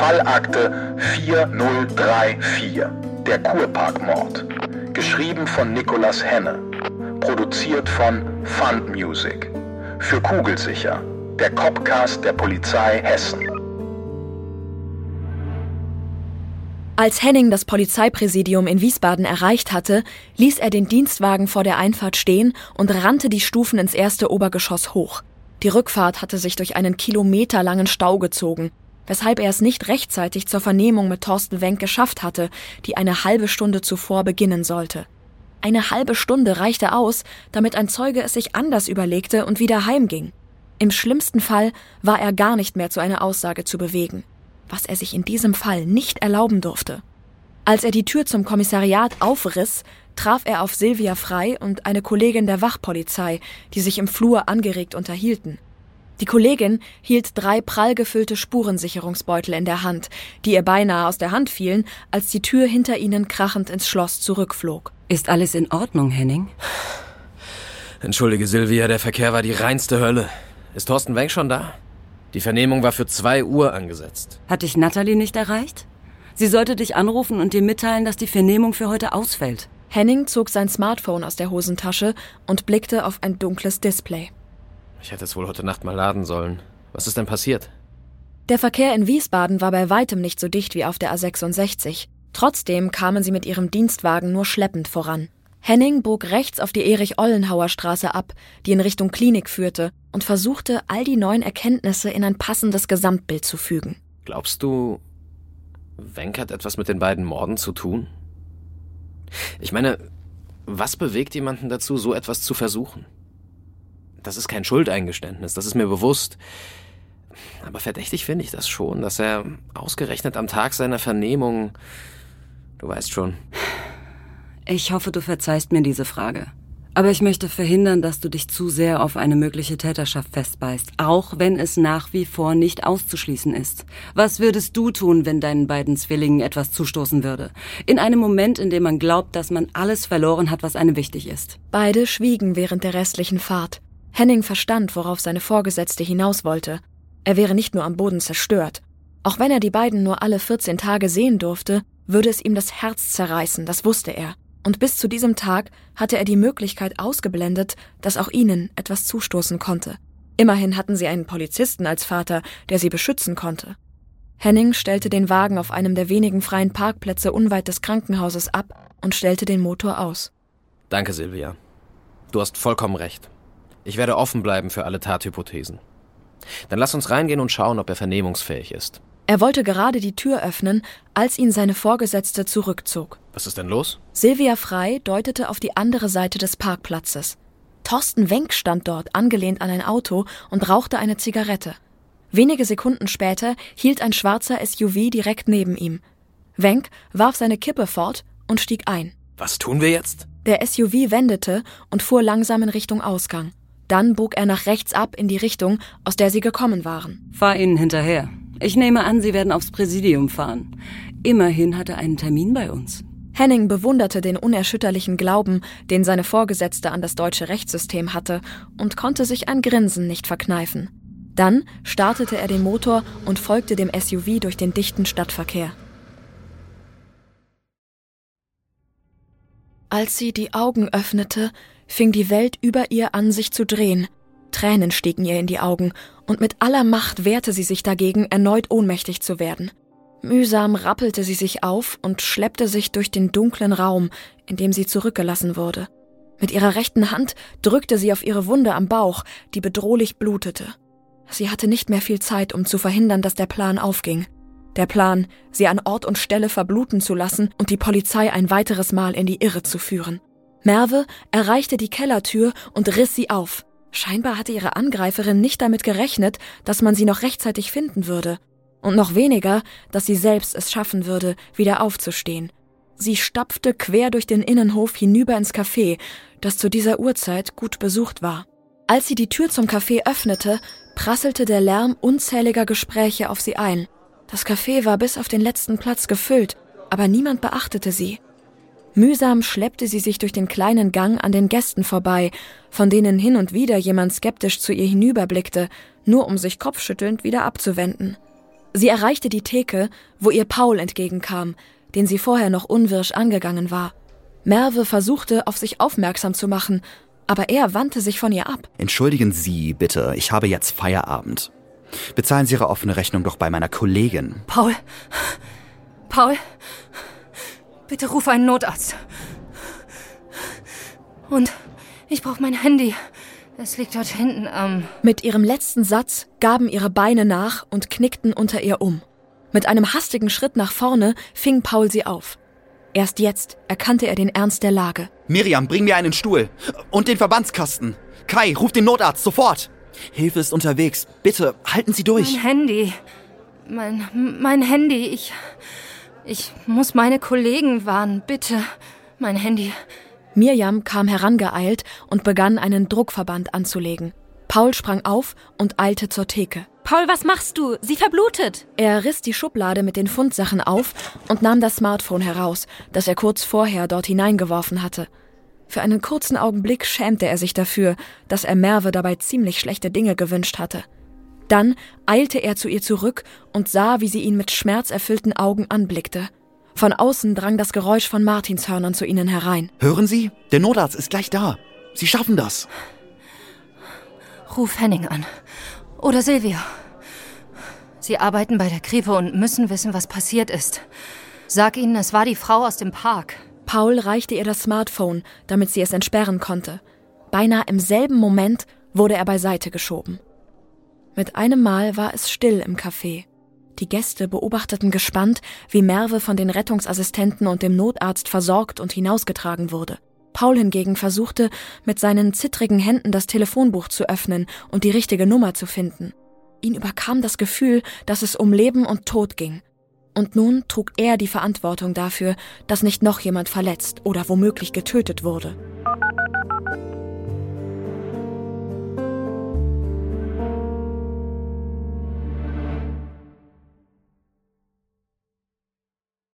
Fallakte 4034, der Kurparkmord. Geschrieben von Nicolas Henne. Produziert von Fund Music. Für Kugelsicher, der Copcast der Polizei Hessen. Als Henning das Polizeipräsidium in Wiesbaden erreicht hatte, ließ er den Dienstwagen vor der Einfahrt stehen und rannte die Stufen ins erste Obergeschoss hoch. Die Rückfahrt hatte sich durch einen kilometerlangen Stau gezogen, weshalb er es nicht rechtzeitig zur Vernehmung mit Thorsten Wenk geschafft hatte, die eine halbe Stunde zuvor beginnen sollte. Eine halbe Stunde reichte aus, damit ein Zeuge es sich anders überlegte und wieder heimging. Im schlimmsten Fall war er gar nicht mehr zu einer Aussage zu bewegen was er sich in diesem Fall nicht erlauben durfte. Als er die Tür zum Kommissariat aufriss, traf er auf Silvia Frei und eine Kollegin der Wachpolizei, die sich im Flur angeregt unterhielten. Die Kollegin hielt drei prall gefüllte Spurensicherungsbeutel in der Hand, die ihr beinahe aus der Hand fielen, als die Tür hinter ihnen krachend ins Schloss zurückflog. Ist alles in Ordnung, Henning? Entschuldige, Silvia, der Verkehr war die reinste Hölle. Ist Thorsten Wenk schon da? Die Vernehmung war für zwei Uhr angesetzt. Hat dich Natalie nicht erreicht? Sie sollte dich anrufen und dir mitteilen, dass die Vernehmung für heute ausfällt. Henning zog sein Smartphone aus der Hosentasche und blickte auf ein dunkles Display. Ich hätte es wohl heute Nacht mal laden sollen. Was ist denn passiert? Der Verkehr in Wiesbaden war bei weitem nicht so dicht wie auf der A66. Trotzdem kamen sie mit ihrem Dienstwagen nur schleppend voran. Henning bog rechts auf die Erich-Ollenhauer Straße ab, die in Richtung Klinik führte, und versuchte, all die neuen Erkenntnisse in ein passendes Gesamtbild zu fügen. Glaubst du, Wenk hat etwas mit den beiden Morden zu tun? Ich meine, was bewegt jemanden dazu, so etwas zu versuchen? Das ist kein Schuldeingeständnis, das ist mir bewusst. Aber verdächtig finde ich das schon, dass er ausgerechnet am Tag seiner Vernehmung. Du weißt schon. Ich hoffe, du verzeihst mir diese Frage. Aber ich möchte verhindern, dass du dich zu sehr auf eine mögliche Täterschaft festbeißt, auch wenn es nach wie vor nicht auszuschließen ist. Was würdest du tun, wenn deinen beiden Zwillingen etwas zustoßen würde? In einem Moment, in dem man glaubt, dass man alles verloren hat, was einem wichtig ist. Beide schwiegen während der restlichen Fahrt. Henning verstand, worauf seine Vorgesetzte hinaus wollte. Er wäre nicht nur am Boden zerstört. Auch wenn er die beiden nur alle 14 Tage sehen durfte, würde es ihm das Herz zerreißen, das wusste er. Und bis zu diesem Tag hatte er die Möglichkeit ausgeblendet, dass auch ihnen etwas zustoßen konnte. Immerhin hatten sie einen Polizisten als Vater, der sie beschützen konnte. Henning stellte den Wagen auf einem der wenigen freien Parkplätze unweit des Krankenhauses ab und stellte den Motor aus. Danke, Silvia. Du hast vollkommen recht. Ich werde offen bleiben für alle Tathypothesen. Dann lass uns reingehen und schauen, ob er vernehmungsfähig ist. Er wollte gerade die Tür öffnen, als ihn seine Vorgesetzte zurückzog. Was ist denn los? Silvia Frei deutete auf die andere Seite des Parkplatzes. Thorsten Wenk stand dort, angelehnt an ein Auto, und rauchte eine Zigarette. Wenige Sekunden später hielt ein schwarzer SUV direkt neben ihm. Wenk warf seine Kippe fort und stieg ein. Was tun wir jetzt? Der SUV wendete und fuhr langsam in Richtung Ausgang. Dann bog er nach rechts ab in die Richtung, aus der sie gekommen waren. Fahr ihnen hinterher. Ich nehme an, Sie werden aufs Präsidium fahren. Immerhin hat er einen Termin bei uns. Henning bewunderte den unerschütterlichen Glauben, den seine Vorgesetzte an das deutsche Rechtssystem hatte, und konnte sich ein Grinsen nicht verkneifen. Dann startete er den Motor und folgte dem SUV durch den dichten Stadtverkehr. Als sie die Augen öffnete, fing die Welt über ihr an, sich zu drehen – Tränen stiegen ihr in die Augen, und mit aller Macht wehrte sie sich dagegen, erneut ohnmächtig zu werden. Mühsam rappelte sie sich auf und schleppte sich durch den dunklen Raum, in dem sie zurückgelassen wurde. Mit ihrer rechten Hand drückte sie auf ihre Wunde am Bauch, die bedrohlich blutete. Sie hatte nicht mehr viel Zeit, um zu verhindern, dass der Plan aufging. Der Plan, sie an Ort und Stelle verbluten zu lassen und die Polizei ein weiteres Mal in die Irre zu führen. Merve erreichte die Kellertür und riss sie auf. Scheinbar hatte ihre Angreiferin nicht damit gerechnet, dass man sie noch rechtzeitig finden würde. Und noch weniger, dass sie selbst es schaffen würde, wieder aufzustehen. Sie stapfte quer durch den Innenhof hinüber ins Café, das zu dieser Uhrzeit gut besucht war. Als sie die Tür zum Café öffnete, prasselte der Lärm unzähliger Gespräche auf sie ein. Das Café war bis auf den letzten Platz gefüllt, aber niemand beachtete sie. Mühsam schleppte sie sich durch den kleinen Gang an den Gästen vorbei, von denen hin und wieder jemand skeptisch zu ihr hinüberblickte, nur um sich kopfschüttelnd wieder abzuwenden. Sie erreichte die Theke, wo ihr Paul entgegenkam, den sie vorher noch unwirsch angegangen war. Merve versuchte, auf sich aufmerksam zu machen, aber er wandte sich von ihr ab. Entschuldigen Sie bitte, ich habe jetzt Feierabend. Bezahlen Sie Ihre offene Rechnung doch bei meiner Kollegin. Paul. Paul. Bitte ruf einen Notarzt. Und ich brauche mein Handy. Es liegt dort hinten am. Mit ihrem letzten Satz gaben ihre Beine nach und knickten unter ihr um. Mit einem hastigen Schritt nach vorne fing Paul sie auf. Erst jetzt erkannte er den Ernst der Lage. Miriam, bring mir einen Stuhl. Und den Verbandskasten. Kai, ruf den Notarzt sofort. Hilfe ist unterwegs. Bitte, halten Sie durch. Mein Handy. Mein, mein Handy. Ich. Ich muss meine Kollegen warnen. Bitte. Mein Handy. Mirjam kam herangeeilt und begann einen Druckverband anzulegen. Paul sprang auf und eilte zur Theke. Paul, was machst du? Sie verblutet. Er riss die Schublade mit den Fundsachen auf und nahm das Smartphone heraus, das er kurz vorher dort hineingeworfen hatte. Für einen kurzen Augenblick schämte er sich dafür, dass er Merve dabei ziemlich schlechte Dinge gewünscht hatte. Dann eilte er zu ihr zurück und sah, wie sie ihn mit schmerzerfüllten Augen anblickte. Von außen drang das Geräusch von Martinshörnern zu ihnen herein. Hören Sie? Der Notarzt ist gleich da. Sie schaffen das. Ruf Henning an. Oder Silvia. Sie arbeiten bei der Kripo und müssen wissen, was passiert ist. Sag ihnen, es war die Frau aus dem Park. Paul reichte ihr das Smartphone, damit sie es entsperren konnte. Beinahe im selben Moment wurde er beiseite geschoben. Mit einem Mal war es still im Café. Die Gäste beobachteten gespannt, wie Merve von den Rettungsassistenten und dem Notarzt versorgt und hinausgetragen wurde. Paul hingegen versuchte, mit seinen zittrigen Händen das Telefonbuch zu öffnen und die richtige Nummer zu finden. Ihn überkam das Gefühl, dass es um Leben und Tod ging. Und nun trug er die Verantwortung dafür, dass nicht noch jemand verletzt oder womöglich getötet wurde.